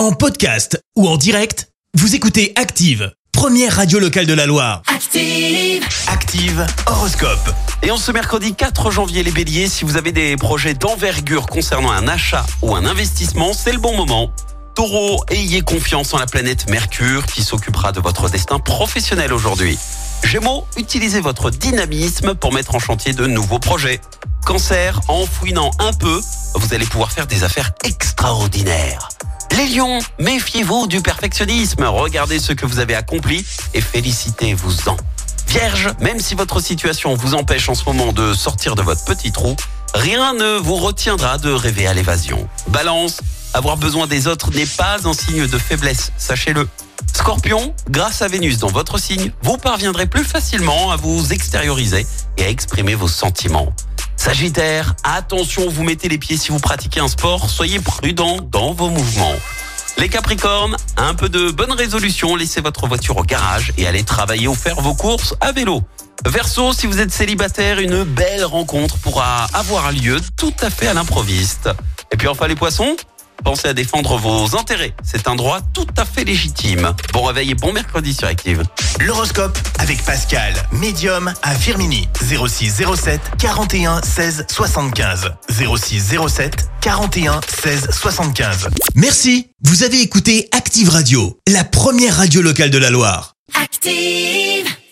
En podcast ou en direct, vous écoutez Active, première radio locale de la Loire. Active. Active Horoscope. Et en ce mercredi 4 janvier, les béliers, si vous avez des projets d'envergure concernant un achat ou un investissement, c'est le bon moment. Taureau, ayez confiance en la planète Mercure qui s'occupera de votre destin professionnel aujourd'hui. Gémeaux, utilisez votre dynamisme pour mettre en chantier de nouveaux projets. Cancer, en fouinant un peu, vous allez pouvoir faire des affaires extraordinaires. Les lions, méfiez-vous du perfectionnisme. Regardez ce que vous avez accompli et félicitez-vous-en. Vierge, même si votre situation vous empêche en ce moment de sortir de votre petit trou, rien ne vous retiendra de rêver à l'évasion. Balance, avoir besoin des autres n'est pas un signe de faiblesse, sachez-le. Scorpion, grâce à Vénus dans votre signe, vous parviendrez plus facilement à vous extérioriser et à exprimer vos sentiments. Sagittaire, attention, vous mettez les pieds si vous pratiquez un sport, soyez prudent dans vos mouvements. Les Capricornes, un peu de bonne résolution, laissez votre voiture au garage et allez travailler ou faire vos courses à vélo. Verseau, si vous êtes célibataire, une belle rencontre pourra avoir lieu tout à fait à l'improviste. Et puis enfin les poissons, pensez à défendre vos intérêts, c'est un droit tout à fait légitime. Bon réveil et bon mercredi sur Active. L'horoscope avec Pascal, médium à Firmini. 06 07 41 16 75. 06 07 41 16 75. Merci. Vous avez écouté Active Radio, la première radio locale de la Loire. Active.